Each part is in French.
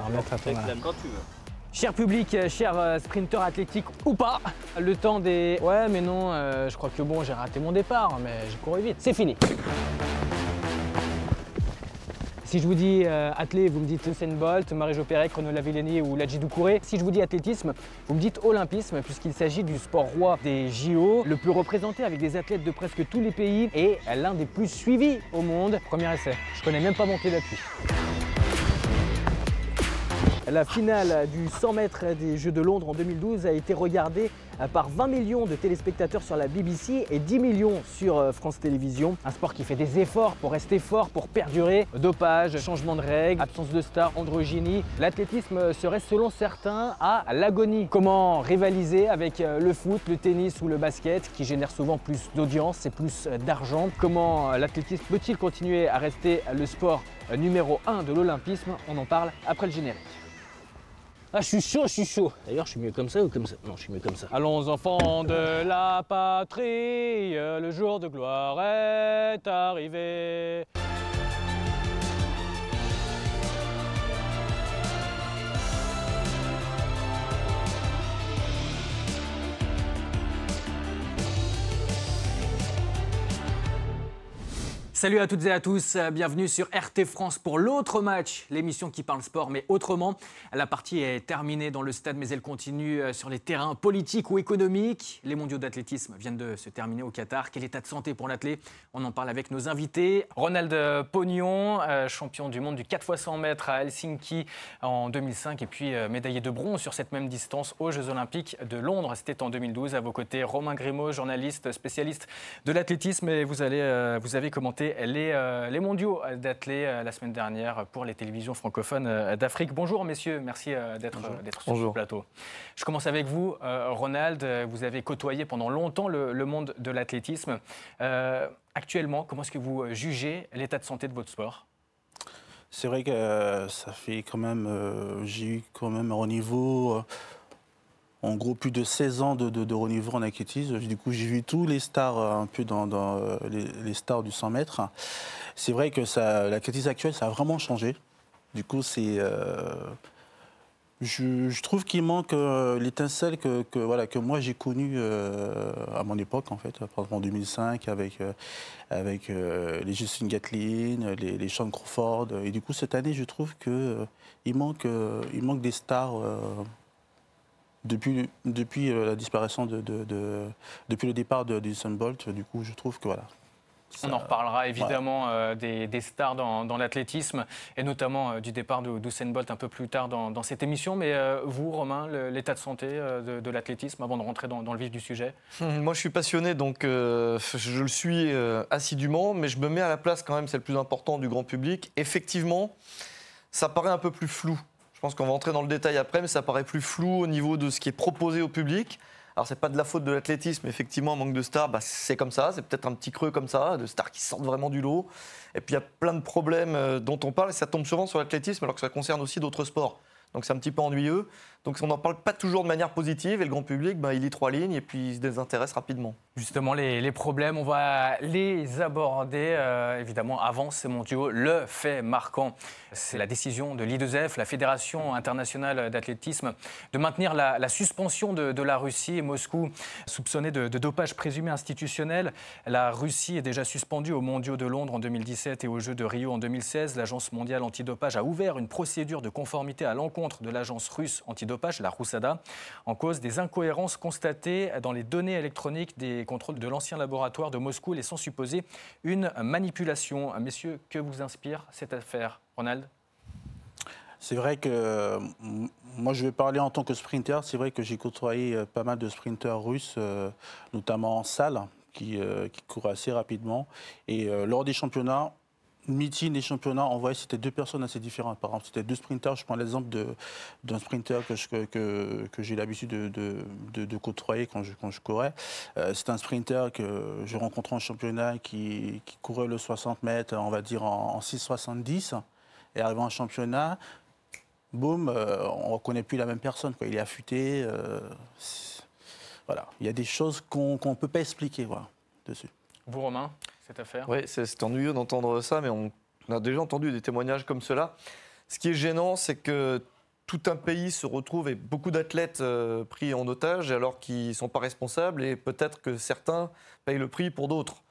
va remettre à ton Réclame quand tu veux. Cher public, euh, cher euh, sprinter athlétique ou pas, le temps des ouais mais non, euh, je crois que bon j'ai raté mon départ, mais j'ai couru vite. C'est fini. Si je vous dis euh, athlé, vous me dites Usain Bolt, Marie-Jo Pérec, Renaud Lavillenie ou Ladji Doucouré. Si je vous dis athlétisme, vous me dites olympisme, puisqu'il s'agit du sport roi des JO, le plus représenté avec des athlètes de presque tous les pays et l'un des plus suivis au monde. Premier essai. Je connais même pas mon pied d'appui. La finale du 100 mètres des Jeux de Londres en 2012 a été regardée euh, par 20 millions de téléspectateurs sur la BBC et 10 millions sur euh, France Télévisions. Un sport qui fait des efforts pour rester fort, pour perdurer. Dopage, changement de règles, absence de stars, androgynie. L'athlétisme serait selon certains à l'agonie. Comment rivaliser avec euh, le foot, le tennis ou le basket qui génèrent souvent plus d'audience et plus d'argent? Comment l'athlétisme peut-il continuer à rester le sport numéro 1 de l'olympisme? On en parle après le générique. Ah, je suis chaud, je suis chaud. D'ailleurs, je suis mieux comme ça ou comme ça? Non, je suis mieux comme ça. Allons, enfants de la patrie, le jour de gloire est arrivé. Salut à toutes et à tous, euh, bienvenue sur RT France pour l'autre match, l'émission qui parle sport mais autrement. La partie est terminée dans le stade mais elle continue euh, sur les terrains politiques ou économiques. Les mondiaux d'athlétisme viennent de se terminer au Qatar. Quel état de santé pour l'athlète On en parle avec nos invités. Ronald Pognon, euh, champion du monde du 4 x 100 mètres à Helsinki en 2005 et puis médaillé de bronze sur cette même distance aux Jeux Olympiques de Londres. C'était en 2012. À vos côtés, Romain Grimaud, journaliste spécialiste de l'athlétisme et vous, allez, vous avez commenté les, euh, les mondiaux d'athlètes euh, la semaine dernière pour les télévisions francophones euh, d'Afrique. Bonjour messieurs, merci d'être sur ce plateau. Je commence avec vous, Ronald. Vous avez côtoyé pendant longtemps le, le monde de l'athlétisme. actuellement, comment est-ce que vous jugez l'état de santé de votre sport? C'est vrai que ça fait quand même, j'ai eu quand même un niveau en gros plus de 16 ans de, de, haut niveau en athlétisme. Du coup, j'ai vu tous les stars euh, un peu dans, euh, les, stars du 100 mètres. C'est vrai que l'athlétisme actuel, ça a vraiment changé. Du coup, c'est euh, je, trouve qu'il manque l'étincelle que, voilà, que moi j'ai connue à mon époque, en fait, en 2005, avec, avec les Justine Gatlin, les, les Sean Crawford. Et du coup, cette année, je trouve qu'il manque, il manque des stars depuis, depuis euh, la disparition de, depuis le départ de, de Bolt, du coup, je trouve que voilà. On en reparlera évidemment euh, des, stars dans, l'athlétisme et notamment euh, du départ d'Usain Bolt un peu plus tard dans, cette émission. Mais vous, Romain, l'état de santé de, l'athlétisme avant de rentrer dans, le vif du sujet? Moi, je suis passionné, donc je le suis assidûment, mais je me mets à la place quand même, c'est le plus important du grand public. Effectivement, ça paraît un peu plus flou je pense qu'on va entrer dans le détail après, mais ça paraît plus flou au niveau de ce qui est proposé au public. Alors, c'est pas de la faute de l'athlétisme, effectivement, manque de stars, bah, c'est comme ça, c'est peut-être un petit creux comme ça, de stars qui sortent vraiment du lot. Et puis, il y a plein de problèmes euh, dont on parle, et ça tombe souvent sur l'athlétisme, alors que ça concerne aussi d'autres sports. Donc, c'est un petit peu ennuyeux. Donc on n'en parle pas toujours de manière positive et le grand public, ben, il lit trois lignes et puis il se désintéresse rapidement. Justement, les, problèmes, on va les aborder. Euh, évidemment, avant ces mondiaux, le fait marquant, c'est la décision de l'I2F, la Fédération internationale d'athlétisme, de maintenir la, suspension de, la Russie et Moscou, soupçonné de, dopage présumé institutionnel. La Russie est déjà suspendue aux mondiaux de Londres en 2017 et aux Jeux de Rio en 2016. L'Agence mondiale antidopage a ouvert une procédure de conformité à l'encontre de l'Agence russe antidopage la Roussada, en cause des incohérences constatées dans les données électroniques des contrôles de l'ancien laboratoire de Moscou, laissant supposer une manipulation. Messieurs, que vous inspire cette affaire Ronald? C'est vrai que moi je vais parler en tant que sprinter. C'est vrai que j'ai côtoyé euh, pas mal de sprinters russes, euh, notamment en salle, qui, euh, qui courent assez rapidement. Et lors des championnats, meeting des championnats, en vrai, c'était deux personnes assez différentes. Par exemple, c'était deux sprinters. Je prends l'exemple d'un sprinter que, j'ai l'habitude de, côtoyer quand je, courais. Euh, c'est un sprinter que je rencontrais en championnat qui, courait le 60 mètres, on va dire, en, en 6,70. Et arrivant en championnat, boum, euh, on ne reconnaît plus la même personne. Il est affûté. Euh, voilà. Il y a des choses qu'on ne peut pas expliquer voilà, dessus. Vous, Romain? Oui, c'est ennuyeux d'entendre ça, mais on, a déjà entendu des témoignages comme cela. Ce qui est gênant, c'est que tout un pays se retrouve et beaucoup d'athlètes euh, pris en otage alors qu'ils ne sont pas responsables et peut-être que certains payent le prix pour d'autres.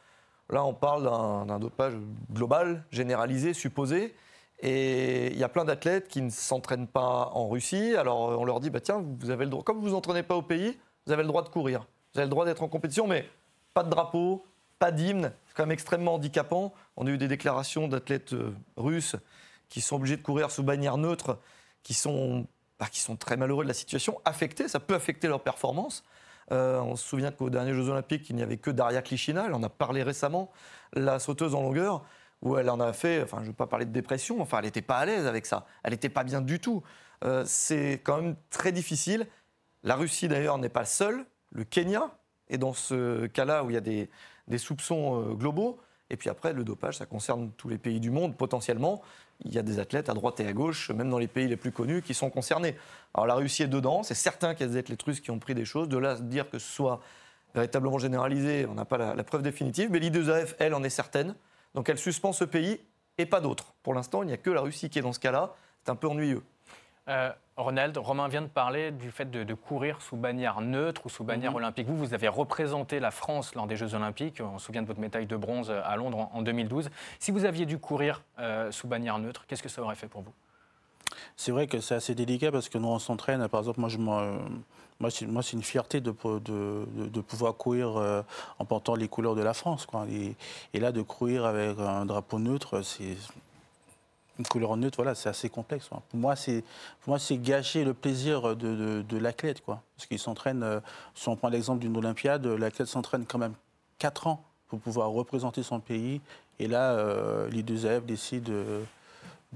Là, on parle d'un dopage global, généralisé, supposé. Et il y a plein d'athlètes qui ne s'entraînent pas en Russie. Alors on leur dit, bah, tiens, vous avez le droit, comme vous vous entraînez pas au pays, vous avez le droit de courir. Vous avez le droit d'être en compétition, mais pas de drapeau, pas d'hymne. C'est quand même extrêmement handicapant. On a eu des déclarations d'athlètes euh, russes qui sont obligés de courir sous bannière neutre, qui sont, bah, qui sont très malheureux de la situation, affectés. Ça peut affecter leur performance. Euh, on se souvient qu'aux derniers Jeux Olympiques, il n'y avait que Daria Klichina. Elle en a parlé récemment, la sauteuse en longueur, où elle en a fait. Enfin, je ne veux pas parler de dépression. Enfin, elle n'était pas à l'aise avec ça. Elle n'était pas bien du tout. Euh, c'est quand même très difficile. La Russie, d'ailleurs, n'est pas seule. Le Kenya est dans ce cas-là où il y a des, des soupçons euh, globaux. Et puis après, le dopage, ça concerne tous les pays du monde potentiellement. Il y a des athlètes à droite et à gauche, même dans les pays les plus connus, qui sont concernés. Alors la Russie est dedans, c'est certain qu'il y a des athlètes russes qui ont pris des choses. De là, dire que ce soit véritablement généralisé, on n'a pas la, preuve définitive. Mais l'I2AF, elle, en est certaine. Donc elle suspend ce pays et pas d'autres. Pour l'instant, il n'y a que la Russie qui est dans ce cas-là. C'est un peu ennuyeux. Euh, Ronald, Romain vient de parler du fait de, courir sous bannière neutre ou sous bannière mhm. olympique. Vous, vous avez représenté la France lors des Jeux olympiques. On se souvient de votre médaille de bronze à Londres en, 2012. Si vous aviez dû courir euh, sous bannière neutre, qu'est-ce que ça aurait fait pour vous? C'est vrai que c'est assez délicat parce que nous, on s'entraîne. Par exemple, moi, je moi, c'est une fierté de, de, pouvoir courir euh, en portant les couleurs de la France. Quoi. Et, et, là, de courir avec un drapeau neutre, c'est une couleur neutre, voilà, c'est assez complexe. Pour moi, c'est moi, c'est gâcher le plaisir de, de, l'athlète, quoi. Parce qu'il s'entraîne. Euh, si on prend l'exemple d'une Olympiade, l'athlète s'entraîne quand même 4 ans pour pouvoir représenter son pays. Et là, euh, les deux élèves décident de,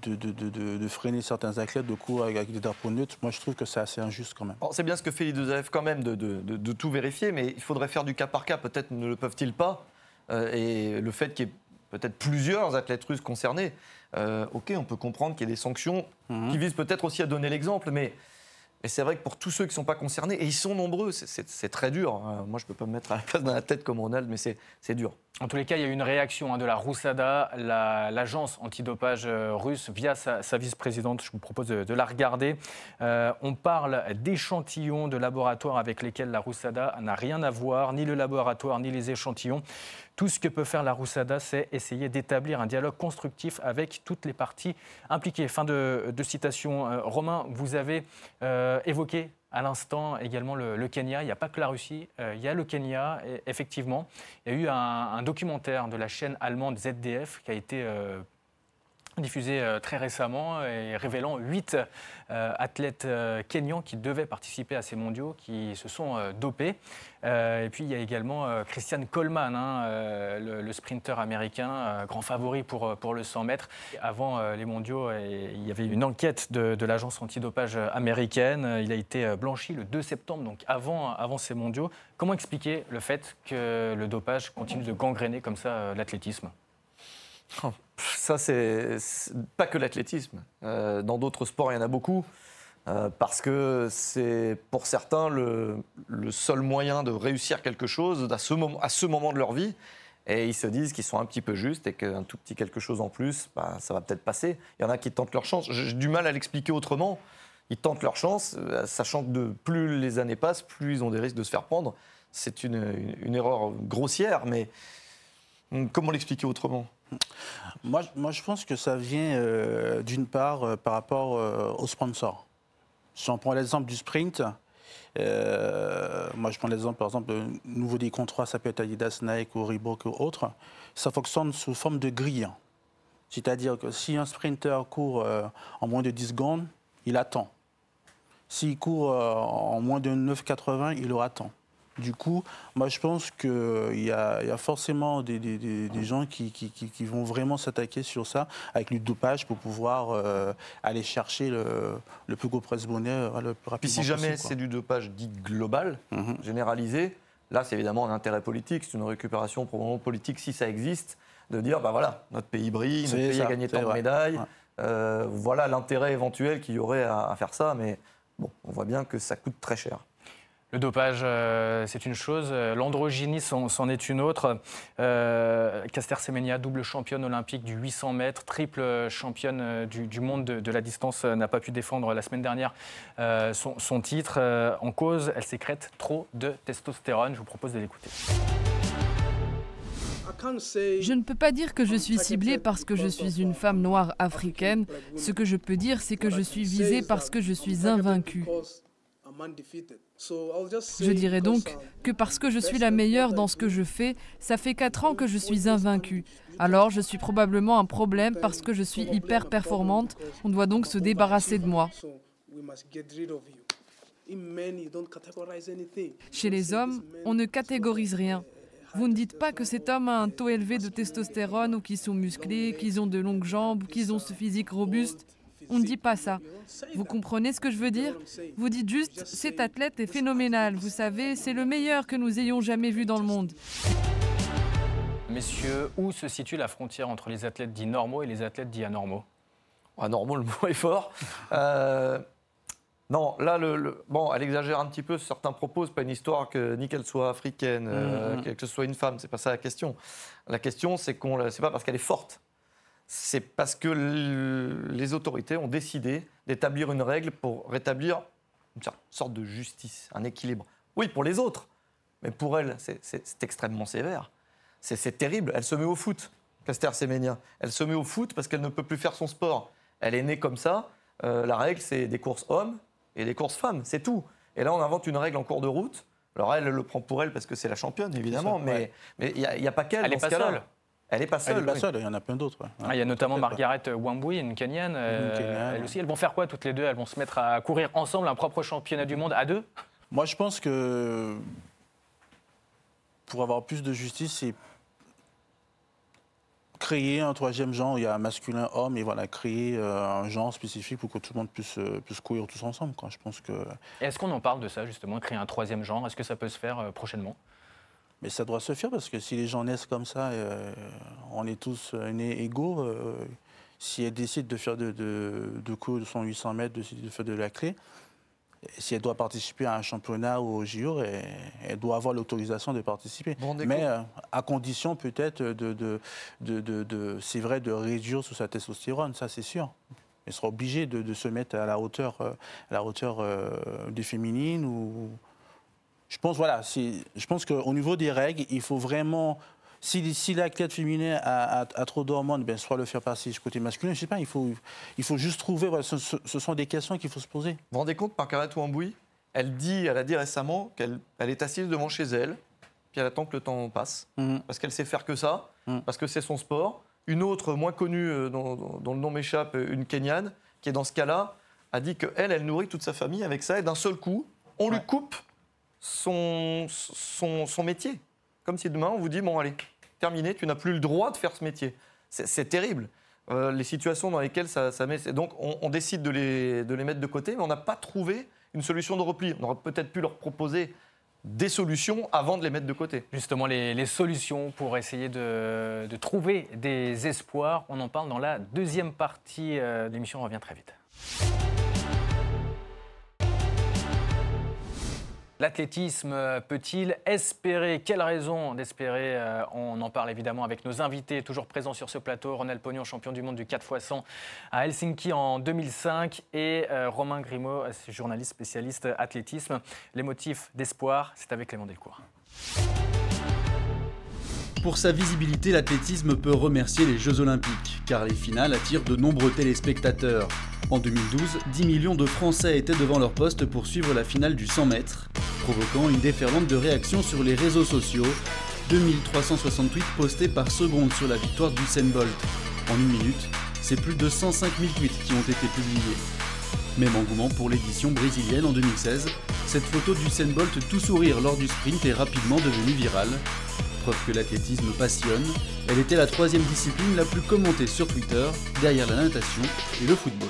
de, freiner certains athlètes de courir avec, des drapeaux neutres. Moi, je trouve que c'est assez injuste quand même. C'est bien ce que fait les deux élèves quand même, de, tout vérifier, mais il faudrait faire du cas par cas. Peut-être ne le peuvent-ils pas. Euh, et le fait qu'il y ait peut-être plusieurs athlètes russes concernés, euh, ok, on peut comprendre qu'il y ait des sanctions mhm. qui visent peut-être aussi à donner l'exemple, mais, c'est vrai que pour tous ceux qui ne sont pas concernés, et ils sont nombreux, c'est très dur. Hein. Moi, je ne peux pas me mettre à la place d'un athlète comme Ronald, mais c'est dur. En tous les cas, il y a eu une réaction hein, de la Roussada, l'agence antidopage euh, russe, via sa, vice-présidente. Je vous propose de, la regarder. Euh, on parle d'échantillons de laboratoires avec lesquels la Roussada n'a rien à voir, ni le laboratoire, ni les échantillons. Tout ce que peut faire la Roussada, c'est essayer d'établir un dialogue constructif avec toutes les parties impliquées. Fin de, citation. Euh, Romain, vous avez évoqué à l'instant également le, Kenya. Il n'y a pas que la Russie, euh, il y a le Kenya, effectivement. Il y a eu un, un, documentaire de la chaîne allemande ZDF qui a été diffusé euh, très récemment et révélant huit euh, athlètes euh, kenyans qui devaient participer à ces mondiaux qui se sont dopés. et puis il y a également Christian Coleman, hein, le, sprinter américain, grand favori pour, le 100 mètres. Avant les mondiaux, il y avait une enquête de, de l'agence antidopage américaine. Il a été blanchi le 2 septembre, donc avant, avant ces mondiaux. Comment expliquer le fait que le dopage continue de gangréner comme ça l'athlétisme? Ça, c'est pas que l'athlétisme. Euh, dans d'autres sports, il y en a beaucoup. Euh, parce que c'est pour certains le, seul moyen de réussir quelque chose à ce, moment, de leur vie. Et ils se disent qu'ils sont un petit peu justes et qu'un tout petit quelque chose en plus, bah, ça va peut-être passer. Il y en a qui tentent leur chance. J'ai du mal à l'expliquer autrement. Ils tentent leur chance, euh, sachant que de plus les années passent, plus ils ont des risques de se faire prendre. C'est une, erreur grossière, mais hum, comment l'expliquer autrement? Moi, moi, je pense que ça vient euh, d'une part euh, par rapport euh, aux sponsors. Si on prend l'exemple du sprint, moi je prends l'exemple par exemple, nouveau des contrats, ça peut être Adidas, Nike ou Reebok ou autre, ça fonctionne sous forme de grille. C'est-à-dire que si un sprinter court en moins de 10 secondes, il attend. S'il court en moins de 9,80, il aura temps. Du coup, moi, je pense qu'il y, a forcément des, gens qui, vont vraiment s'attaquer sur ça avec le dopage pour pouvoir euh, aller chercher le, plus gros presse-bonnet euh, le plus rapidement Puis si jamais c'est du dopage dit global, mhm. généralisé, là, c'est évidemment un intérêt politique, c'est une récupération probablement politique si ça existe, de dire, bah voilà, notre pays brille, notre pays a gagné tant de médailles, euh, voilà l'intérêt éventuel qu'il y aurait à, à faire ça, mais bon, on voit bien que ça coûte très cher. Le dopage, euh, c'est une chose. L'androgynie, c'en est une autre. Euh, Caster double championne olympique du 800 mètres, triple championne du, monde de, la distance, n'a pas pu défendre la semaine dernière son, titre. en cause, elle sécrète trop de testostérone. Je vous propose de l'écouter. Je ne peux pas dire que je suis ciblée parce que je suis une femme noire africaine. Ce que je peux dire, c'est que je suis visée parce que je suis invaincue. Je dirais donc que parce que je suis la meilleure dans ce que je fais, ça fait quatre ans que je suis invaincue. Alors je suis probablement un problème parce que je suis hyper performante. On doit donc se débarrasser de moi. Chez les hommes, on ne catégorise rien. Vous ne dites pas que cet homme a un taux élevé de testostérone ou qu'ils sont musclés, qu'ils ont de longues jambes qu'ils ont ce physique robuste. On ne dit pas ça. Vous comprenez ce que je veux dire? Vous dites juste, cet athlète est phénoménal. Vous savez, c'est le meilleur que nous ayons jamais vu dans le monde. Messieurs, où se situe la frontière entre les athlètes dits normaux et les athlètes dits anormaux? Anormaux, le mot est fort. Euh, non, là, le, bon, elle exagère un petit peu certains propos. C'est pas une histoire que ni qu'elle soit africaine, euh, mm-hmm. que ce soit une femme. C'est pas ça la question. La question, c'est qu'on, c'est pas parce qu'elle est forte. C'est parce que les autorités ont décidé d'établir une règle pour rétablir une sorte de justice, un équilibre. Oui, pour les autres, mais pour elle, c'est extrêmement sévère. C'est terrible. Elle se met au foot, Caster Semenya. Elle se met au foot parce qu'elle ne peut plus faire son sport. Elle est née comme ça. Euh, la règle, c'est des courses hommes et des courses femmes, c'est tout. Et là, on invente une règle en cours de route. Alors elle, elle le prend pour elle parce que c'est la championne, évidemment, mais il n'y a, pas qu'elle dans ce cas-là. Elle n'est pas seule. Elle n'est pas seule, il y en a plein d'autres. Ah, il y a notamment Margaret Wambui, une Kenyane. Euh, elle aussi, elles vont faire quoi toutes les deux? Elles vont se mettre à courir ensemble un propre championnat du monde à deux? Moi, je pense que pour avoir plus de justice, c'est créer un troisième genre, il y a masculin, homme, et voilà, créer euh, un genre spécifique pour que tout le monde puisse, euh, puisse courir tous ensemble. Quoi. Je pense que... Est-ce qu'on en parle de ça, justement, créer un troisième genre? Est-ce que ça peut se faire euh, prochainement? Mais ça doit se faire, parce que si les gens naissent comme ça, on est tous nés égaux. si elles décident de faire de, de, de coups de 800 mètres, de, de faire de la clé, si elle doit participer à un championnat ou au JO, elle, doit avoir l'autorisation de participer. Mais euh, à condition peut-être de, c'est vrai, de réduire sous sa testostérone, ça c'est sûr. Elle sera obligée de, se mettre à la hauteur, euh, à la hauteur euh, des féminines. Ou... Je pense, voilà, je pense qu'au niveau des règles, il faut vraiment si, si l'athlète féminin a, trop d'hormones, ben, soit le faire passer du côté masculin. Je ne sais pas, il faut, il faut juste trouver. ce, sont des questions qu'il faut se poser. Vous vous rendez compte, Margaret Wambui, elle, dit, elle a dit récemment qu'elle elle est assise devant chez elle, puis elle attend que le temps passe, mhm. parce qu'elle sait faire que ça, mhm. parce que c'est son sport. Une autre, moins connue, euh, dont, le nom m'échappe, une Kenyane, qui est dans ce cas-là, a dit qu'elle, elle nourrit toute sa famille avec ça, et d'un seul coup, on lui coupe son, son, métier. Comme si demain, on vous dit, bon, allez, terminé, tu n'as plus le droit de faire ce métier. C'est terrible. Euh, les situations dans lesquelles ça, met. Donc on, décide de les, de les, mettre de côté, mais on n'a pas trouvé une solution de repli. On aurait peut-être pu leur proposer des solutions avant de les mettre de côté. Justement, les, solutions pour essayer de, de, trouver des espoirs, on en parle dans la deuxième partie euh, de l'émission. On revient très vite. L'athlétisme peut-il espérer? Quelle raison d'espérer euh, On en parle évidemment avec nos invités, toujours présents sur ce plateau. Ronald Pognon, champion du monde du 4 x 100 à Helsinki en 2005 et euh, Romain Grimaud, journaliste spécialiste athlétisme. Les motifs d'espoir, c'est avec Clément Delcourt. Pour sa visibilité, l'athlétisme peut remercier les Jeux Olympiques, car les finales attirent de nombreux téléspectateurs. En 2012, 10 millions de Français étaient devant leur poste pour suivre la finale du 100 mètres, provoquant une déferlante de réactions sur les réseaux sociaux. 2368 postés par seconde sur la victoire d'Usain Bolt. En une minute, c'est plus de 105 000 tweets qui ont été publiés. Même engouement pour l'édition brésilienne en 2016, cette photo d'Usain Bolt tout sourire lors du sprint est rapidement devenue virale preuve que l'athlétisme passionne, elle était la troisième discipline la plus commentée sur Twitter, derrière la natation et le football.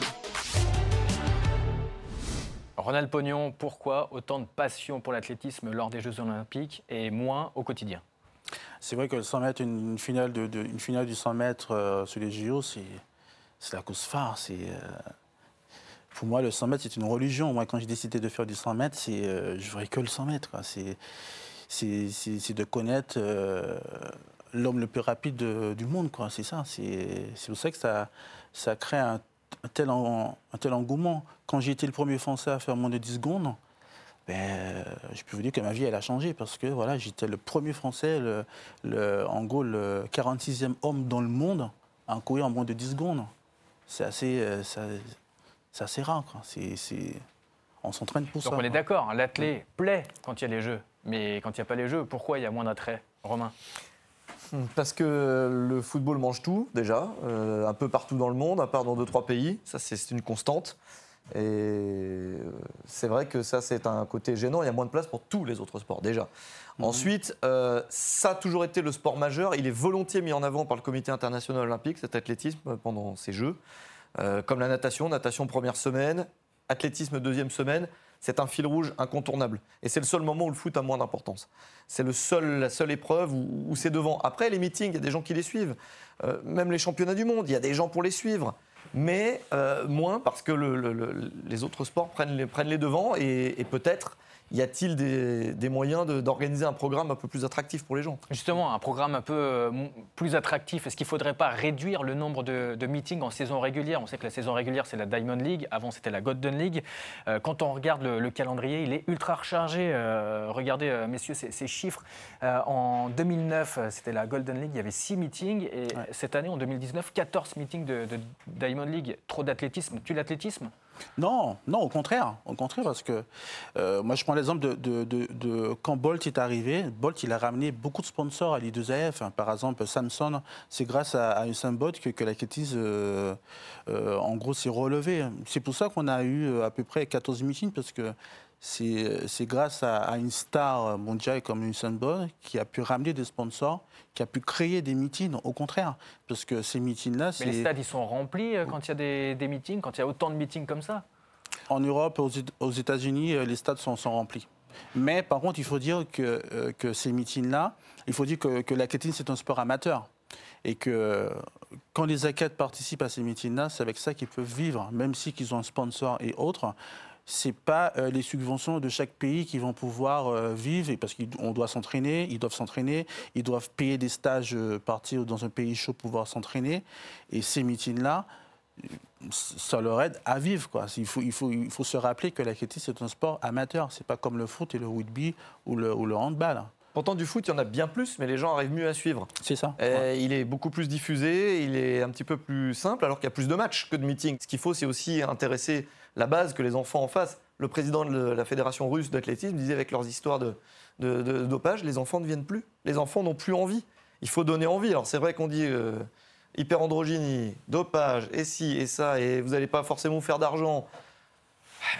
Ronald Pognon, pourquoi autant de passion pour l'athlétisme lors des Jeux Olympiques et moins au quotidien? C'est vrai que le 100 mètres, une, finale, de, une finale du 100 mètres euh, sur les JO, c'est la course phare. C'est. Euh, pour moi, le 100 mètres, c'est une religion. Moi, quand j'ai décidé de faire du 100 mètres, c'est, euh, je voudrais que le 100 mètres. C'est, c'est, de connaître euh, l'homme le plus rapide du monde. Quoi. C'est ça. C'est, pour ça que ça, ça crée un, tel, un tel engouement. Quand j'ai été le premier Français à faire moins de 10 secondes, ben, je peux vous dire que ma vie, elle a changé parce que voilà, j'étais le premier Français, le, en gros, le 46e homme dans le monde à courir en moins de 10 secondes. C'est assez, euh, c'est assez rare. On s'entraîne pour ça. Donc on est d'accord, hein, l'athlète plaît quand il y a les Jeux. Mais quand il n'y a pas les Jeux, pourquoi il y a moins d'attrait Romain? Parce que le football mange tout, déjà, euh, un peu partout dans le monde, à part dans deux, trois pays. Ça, c'est une constante. Et euh, c'est vrai que ça, c'est un côté gênant. Il y a moins de place pour tous les autres sports, déjà. Mhm. Ensuite, euh, ça a toujours été le sport majeur. Il est volontiers mis en avant par le Comité international olympique, cet athlétisme, pendant ces Jeux. Euh, comme la natation, natation première semaine, athlétisme deuxième semaine, c'est un fil rouge incontournable. Et c'est le seul moment où le foot a moins d'importance. C'est seul, la seule épreuve où, c'est devant. Après, les meetings, il y a des gens qui les suivent. Euh, même les championnats du monde, il y a des gens pour les suivre. Mais euh, moins parce que les autres sports prennent les, prennent les devants et peut-être y a-t-il des, moyens d'organiser un programme un peu plus attractif pour les gens? Justement, un programme un peu euh, plus attractif. Est-ce qu'il ne faudrait pas réduire le nombre de, meetings en saison régulière? On sait que la saison régulière, c'est la Diamond League. Avant, c'était la Golden League. Euh, quand on regarde le, calendrier, il est ultra rechargé. Euh, regardez, messieurs, ces, chiffres. en 2009, c'était la Golden League. Il y avait 6 meetings. Et cette année, en 2019, 14 meetings de, de Diamond League. Trop d'athlétisme. Tu l'athlétisme? Non, non, au contraire. Au contraire, parce que euh, moi, je prends l'exemple de, quand Bolt est arrivé. Bolt, il a ramené beaucoup de sponsors à l'I2AF. Par exemple, Samsung, c'est grâce à, à Usain Bolt que, la euh, euh, en gros, s'est relevée. C'est pour ça qu'on a eu à peu près 14 meetings, parce que c'est grâce à, une star mondiale comme Usain Bolt qui a pu ramener des sponsors, qui a pu créer des meetings, au contraire. Parce que ces meetings-là, Mais les stades, ils sont remplis euh, quand il y a des, meetings, quand il y a autant de meetings comme ça En Europe, aux États-Unis, euh, les stades sont, remplis. Mais par contre, il faut dire que, euh, que ces meetings-là, il faut dire que, que l'athlétisme, c'est un sport amateur. Et que quand les athlètes participent à ces meetings-là, c'est avec ça qu'ils peuvent vivre, même si qu'ils ont un sponsor et autres c'est pas euh, les subventions de chaque pays qui vont pouvoir euh, vivre, parce qu'on doit s'entraîner, ils doivent s'entraîner, ils doivent payer des stages, euh, partir dans un pays chaud pour pouvoir s'entraîner. Et ces meetings-là, ça leur aide à vivre. Quoi. Il, faut, se rappeler que l'athlétisme, c'est un sport amateur. C'est pas comme le foot et le rugby ou le, ou le handball. Pourtant, du foot, il y en a bien plus, mais les gens arrivent mieux à suivre. C'est ça. Il est beaucoup plus diffusé, il est un petit peu plus simple, alors qu'il y a plus de matchs que de meetings. Ce qu'il faut, c'est aussi intéresser la base, que les enfants en face. Le président de la Fédération russe d'athlétisme disait avec leurs histoires de, dopage, les enfants ne viennent plus. Les enfants n'ont plus envie. Il faut donner envie. Alors c'est vrai qu'on dit euh, hyperandrogynie, dopage, et ci et ça, et vous n'allez pas forcément faire d'argent.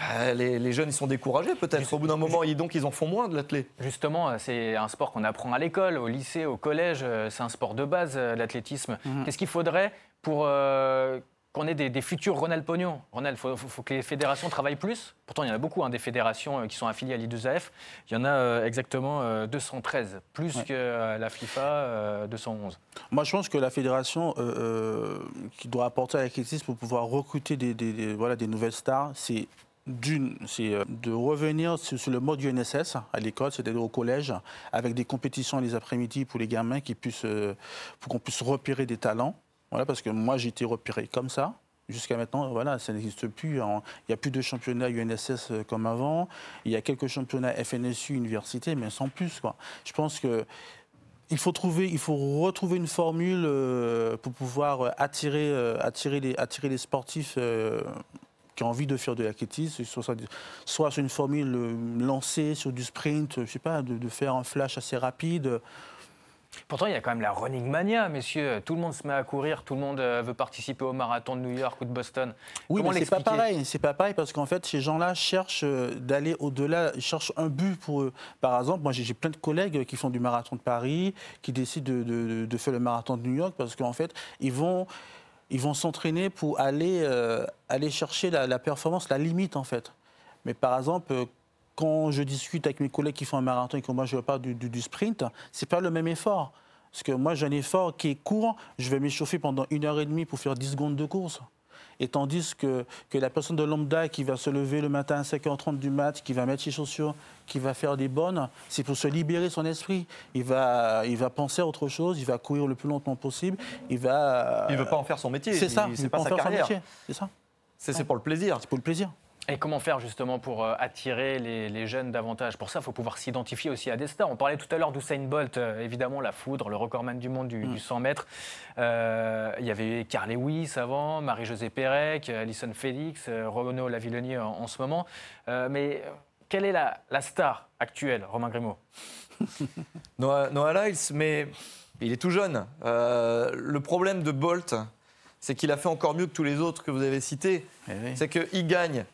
Ah, les, jeunes, ils sont découragés peut-être. Au bout d'un moment, donc ils en font moins de l'athlète. Justement, c'est un sport qu'on apprend à l'école, au lycée, au collège. Euh, c'est un sport de base, euh, l'athlétisme. Mhm. Qu'est-ce qu'il faudrait pour qu'on ait des, futurs Ronald Pognon? Ronald, il faut, que les fédérations travaillent plus. Pourtant, il y en a beaucoup, hein, des fédérations euh, qui sont affiliées à l'I2AF. Il y en a euh, exactement 213, euh, plus que la FIFA 211. Moi, je pense que la fédération qui doit apporter à l'athlétisme pour pouvoir recruter des, voilà, des nouvelles stars, c'est d'une, c'est de revenir sur, le mode UNSS à l'école, c'est-à-dire au collège, avec des compétitions les après-midi pour les gamins qui puissent, pour qu'on puisse repérer des talents. Voilà, parce que moi, j'ai été repéré comme ça. Jusqu'à maintenant, voilà, ça n'existe plus. Il n'y a plus de championnat UNSS euh, comme avant. Il y a quelques championnats FNSU université, mais sans plus. Quoi. Je pense que il faut, trouver, il faut retrouver une formule euh, pour pouvoir euh, attirer, attirer, les, attirer les sportifs qui ont envie de faire de l'athlétisme, soit, soit sur une formule lancée sur du sprint, je sais pas, de, de faire un flash assez rapide. Pourtant, il y a quand même la running mania, messieurs. Tout le monde se met à courir, tout le monde euh, veut participer au marathon de New York ou de Boston. Oui, mais c'est pas pareil. C'est pas pareil parce qu'en fait, ces gens-là cherchent euh, d'aller au-delà, ils cherchent un but pour eux. Par exemple, moi, j'ai plein de collègues qui font du marathon de Paris, qui décident de, faire le marathon de New York parce qu'en fait, ils vont ils vont s'entraîner pour aller, euh, aller chercher la, performance, la limite en fait. Mais par exemple, quand je discute avec mes collègues qui font un marathon et que moi je parle du, du, du sprint, c'est pas le même effort. Parce que moi j'ai un effort qui est court, je vais m'échauffer pendant une heure et demie pour faire 10 secondes de course. Et tandis que, que la personne de lambda qui va se lever le matin à 5h30 du mat, qui va mettre ses chaussures, qui va faire des bonnes, c'est pour se libérer son esprit. Il va, il va penser à autre chose, il va courir le plus longtemps possible, il va... Il veut pas en faire son métier. C'est ça, c'est pas sa carrière. C'est ça, C'est c'est pour le plaisir. c'est pour le plaisir. Et comment faire justement pour euh, attirer les, les jeunes davantage? Pour ça, il faut pouvoir s'identifier aussi à des stars. On parlait tout à l'heure d'Usain Bolt, euh, évidemment, la foudre, le recordman du monde du, Mm. du 100 mètres. Euh, il y avait Carl Lewis avant, Marie-Josée Pérec, Alison Félix, Renaud Lavillenie en, en ce moment. Euh, mais quelle est la, la star actuelle, Romain Grimaud? Noah, Noah Lyles, mais il est tout jeune. Euh, le problème de Bolt, c'est qu'il a fait encore mieux que tous les autres que vous avez cités. Eh oui. C'est qu'il gagne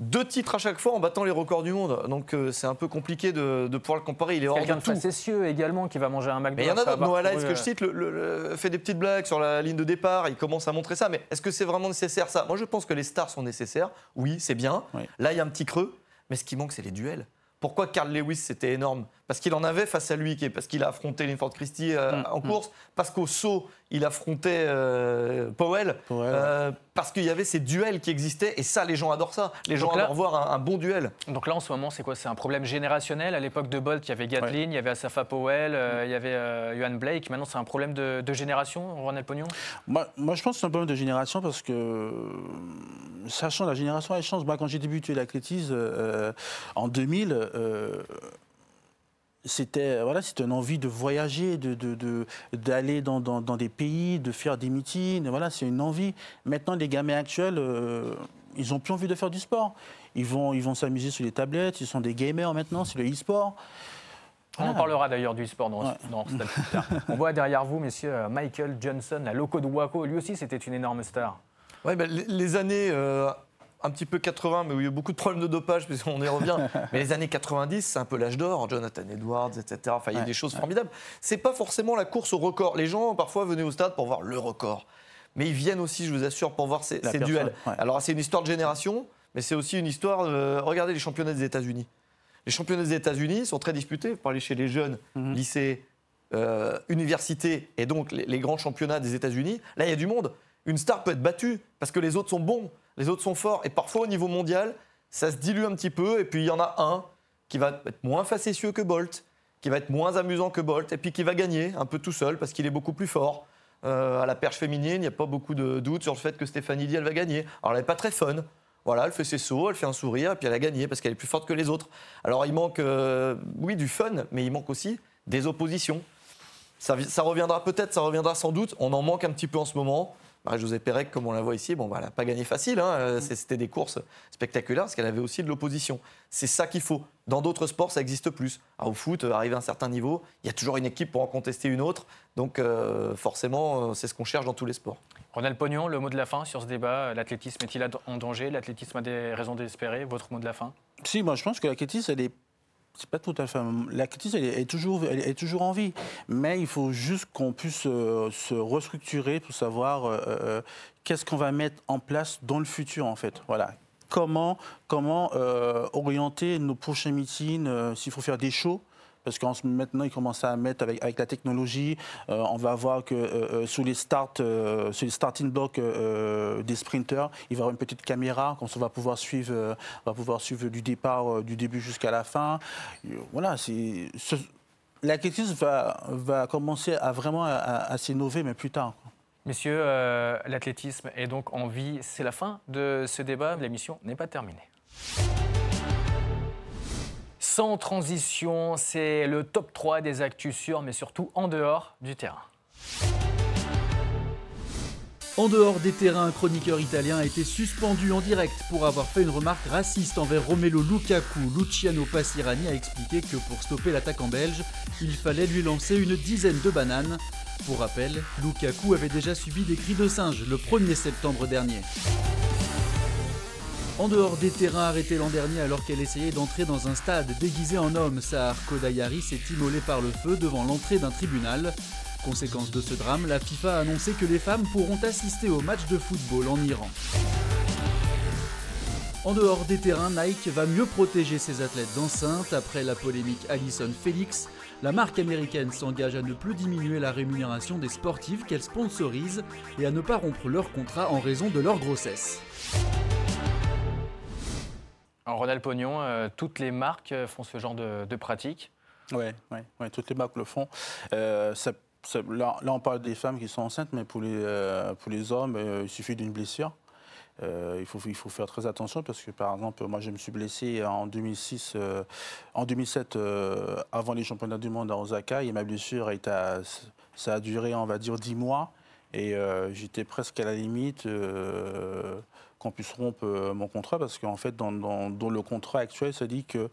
deux titres à chaque fois en battant les records du monde. Donc euh, c'est un peu compliqué de, de pouvoir le comparer. Il est hors de tout. facétieux également qui va manger un McDo. Mais il y en a d'autres. Noah Lyles, que je euh, cite, le- le- le- fait des petites blagues sur la ligne de départ. Il commence à montrer ça. Mais est-ce que c'est vraiment nécessaire ça? Moi, je pense que les stars sont nécessaires. Oui, c'est bien. Oui. Là, il y a un petit creux. Mais ce qui manque, c'est les duels. Pourquoi Carl Lewis, c'était énorme? Parce qu'il en avait face à lui, parce qu'il a affronté Linford Christie euh, Mm, en course, parce qu'au saut, il affrontait euh, Powell, Powell, euh, parce qu'il y avait ces duels qui existaient, et ça, les gens adorent ça. Les gens là- adorent voir un, un bon duel. Donc là, en ce moment, c'est quoi? C'est un problème générationnel. À l'époque de Bolt, il y avait Gatlin, il y avait Asafa Powell, euh, il y avait euh, Johan Blake. Maintenant, c'est un problème de, de génération, Ronald Pognon? Moi, moi, je pense que c'est un problème de génération parce que ça change, la génération elle change. Moi, quand j'ai débuté l'athlétisme euh, en 2000, euh, c'était voilà, c'était une envie de voyager, de, de- de- d'aller dans, dans- dans des pays, de faire des meetings. Voilà, c'est une envie. Maintenant, les gamins actuels, euh, ils n'ont plus envie de faire du sport. Ils vont, ils vont s'amuser sur les tablettes. Ils sont des gamers maintenant. C'est le e-sport. On en Voilà. parlera d'ailleurs du sport dans, Ouais. dans Stade plus tard. On voit derrière vous, messieurs, euh, Michael Johnson, la loco de Waco. Lui aussi, c'était une énorme star. Ouais, ben, les, les années euh, un petit peu 80, mais où il y a eu beaucoup de problèmes de dopage, puisqu'on y revient. mais les années 90, c'est un peu l'âge d'or. Jonathan Edwards, etc. Enfin, il y a Ouais, des choses formidables. C'est pas forcément la course au record. Les gens, parfois, venaient au stade pour voir le record. Mais ils viennent aussi, je vous assure, pour voir ces, duels. ouais. Alors, c'est une histoire de génération, mais c'est aussi une histoire. de- regardez les championnats des États-Unis. Les championnats des États-Unis sont très disputés. Vous parlez chez les jeunes, Mhm. lycées, euh, universités, et donc les, les grands championnats des États-Unis. Là, il y a du monde. Une star peut être battue parce que les autres sont bons, les autres sont forts. Et parfois, au niveau mondial, ça se dilue un petit peu. Et puis, il y en a un qui va être moins facétieux que Bolt, qui va être moins amusant que Bolt, et puis qui va gagner un peu tout seul parce qu'il est beaucoup plus fort. Euh, à la perche féminine, il n'y a pas beaucoup de doutes sur le fait que Stéphanie Di, elle va gagner. Alors, elle n'est pas très fun. Voilà, elle fait ses sauts, elle fait un sourire, et puis elle a gagné parce qu'elle est plus forte que les autres. Alors, il manque, euh, oui, du fun, mais il manque aussi des oppositions. Ça, vi- ça reviendra peut-être, ça reviendra sans doute. On en manque un petit peu en ce moment. Marie-Josée Pérec, comme on la voit ici, bon, bah, elle n'a pas gagné facile. hein. Euh, c'est- C'était des courses spectaculaires parce qu'elle avait aussi de l'opposition. C'est ça qu'il faut. Dans d'autres sports, ça existe plus. Ah, au foot, euh, arrivé à un certain niveau, il y a toujours une équipe pour en contester une autre. Donc, euh, forcément, c'est ce qu'on cherche dans tous les sports. Ronald Pognon, le mot de la fin sur ce débat. L'athlétisme est-il en danger? L'athlétisme a des raisons d'espérer Votre mot de la fin? Si, moi je pense que l'athlétisme, elle est. C'est pas tout à fait. L'athlétisme, elle est, toujours, est toujours en vie. Mais il faut juste qu'on puisse euh, se restructurer pour savoir euh, euh, qu'est-ce qu'on va mettre en place dans le futur, en fait. Voilà. Comment, comment orienter nos prochains meetings, s'il faut faire des shows. Parce qu'en maintenant, ils commencent à mettre avec, la technologie. euh, on va voir que euh, euh, sous les starts, euh, les starting blocks des sprinters, il va y avoir une petite caméra, comme ça on va pouvoir suivre, va pouvoir suivre du départ, du début jusqu'à la fin. Voilà, l'athlétisme va, commencer à vraiment à, s'innover, mais plus tard. Messieurs, l'athlétisme est donc en vie. C'est la fin de ce débat. L'émission n'est pas terminée. Sans transition, c'est le top 3 des actus sur, mais surtout en dehors du terrain. En dehors des terrains, un chroniqueur italien a été suspendu en direct pour avoir fait une remarque raciste envers Romelo Lukaku. Luciano Passirani a expliqué que pour stopper l'attaquant belge, il fallait lui lancer une dizaine de bananes. Pour rappel, Lukaku avait déjà subi des cris de singe le 1er septembre dernier. En dehors des terrains arrêtés l'an dernier alors qu'elle essayait d'entrer dans un stade déguisé en homme, Sahar Kodayari s'est immolé par le feu devant l'entrée d'un tribunal. Conséquence de ce drame, la FIFA a annoncé que les femmes pourront assister au match de football en Iran. En dehors des terrains, Nike va mieux protéger ses athlètes d'enceinte après la polémique Alison Felix. la marque américaine s'engage à ne plus diminuer la rémunération des sportifs qu'elle sponsorise et à ne pas rompre leur contrat en raison de leur grossesse. En Ronald Pognon, euh, toutes les marques euh, font ce genre de, pratique. Oui, toutes les marques le font. Euh, là, on parle des femmes qui sont enceintes, mais pour les, hommes, il suffit d'une blessure. Il, faut, il faut faire très attention parce que, par exemple, moi, je me suis blessé en 2006, euh, en 2007, euh, avant les championnats du monde à Osaka, et ma blessure, ça a duré, on va dire, 10 mois. Et j'étais presque à la limite qu'on puisse rompre euh, mon contrat parce qu'en fait, dans, dans- dans le contrat actuel, ça dit que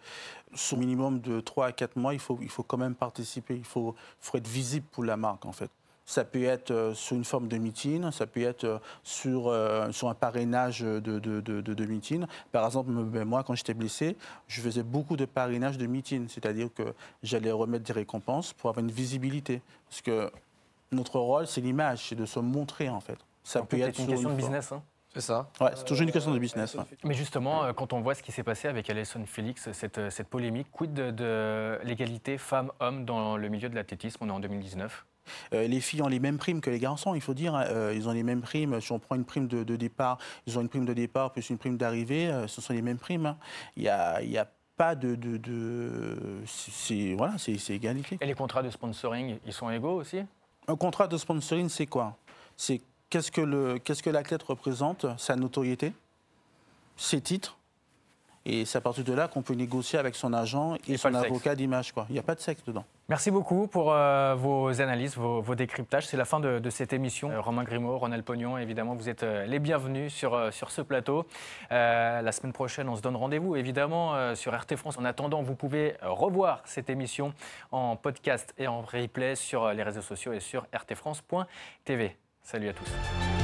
sur minimum de 3 à 4 mois, il faut, il faut quand même participer, il faut, faut être visible pour la marque en fait. Ça peut être euh, sous une forme de meeting, ça peut être euh, sur, euh, sur un parrainage de, de, de, de- de meeting. Par exemple, ben, moi, quand j'étais blessé, je faisais beaucoup de parrainage de meeting, c'est-à-dire que j'allais remettre des récompenses pour avoir une visibilité. Parce que notre rôle, c'est l'image, c'est de se montrer en fait. Ça Donc, c'est une question de business. hein. C'est ça. Ouais, c'est toujours une question de business. ouais. Mais justement, euh, quand on voit ce qui s'est passé avec Alison Félix, cette, euh, cette polémique, quid de, de l'égalité femmes-hommes dans le milieu de l'athlétisme? On est en 2019. Euh, les filles ont les mêmes primes que les garçons, il faut dire. hein. Euh, ils ont les mêmes primes. Si on prend une prime de, de départ, ils ont une prime de départ plus une prime d'arrivée. euh, ce sont les mêmes primes. hein. Il n'y a, il y a pas de. de, de- c'est- c'est- voilà, c'est c'est égalité. Et les contrats de sponsoring, ils sont égaux aussi? Un contrat de sponsoring, c'est quoi? C'est qu'est-ce que le- qu'est-ce que l'athlète représente, sa notoriété, ses titres. Et c'est à partir de là qu'on peut négocier avec son agent et, Et son avocat d'image. quoi. Il n'y a pas de sexe dedans. Merci beaucoup pour euh, vos analyses, vos, vos décryptages. C'est la fin de, de cette émission. Euh, Romain Grimaud, Ronald Pognon, évidemment, vous êtes euh, les bienvenus sur, sur ce plateau. La semaine prochaine, on se donne rendez-vous, évidemment, sur RT France. En attendant, vous pouvez revoir cette émission en podcast et en replay sur les réseaux sociaux et sur rtfrance.tv. Salut à tous.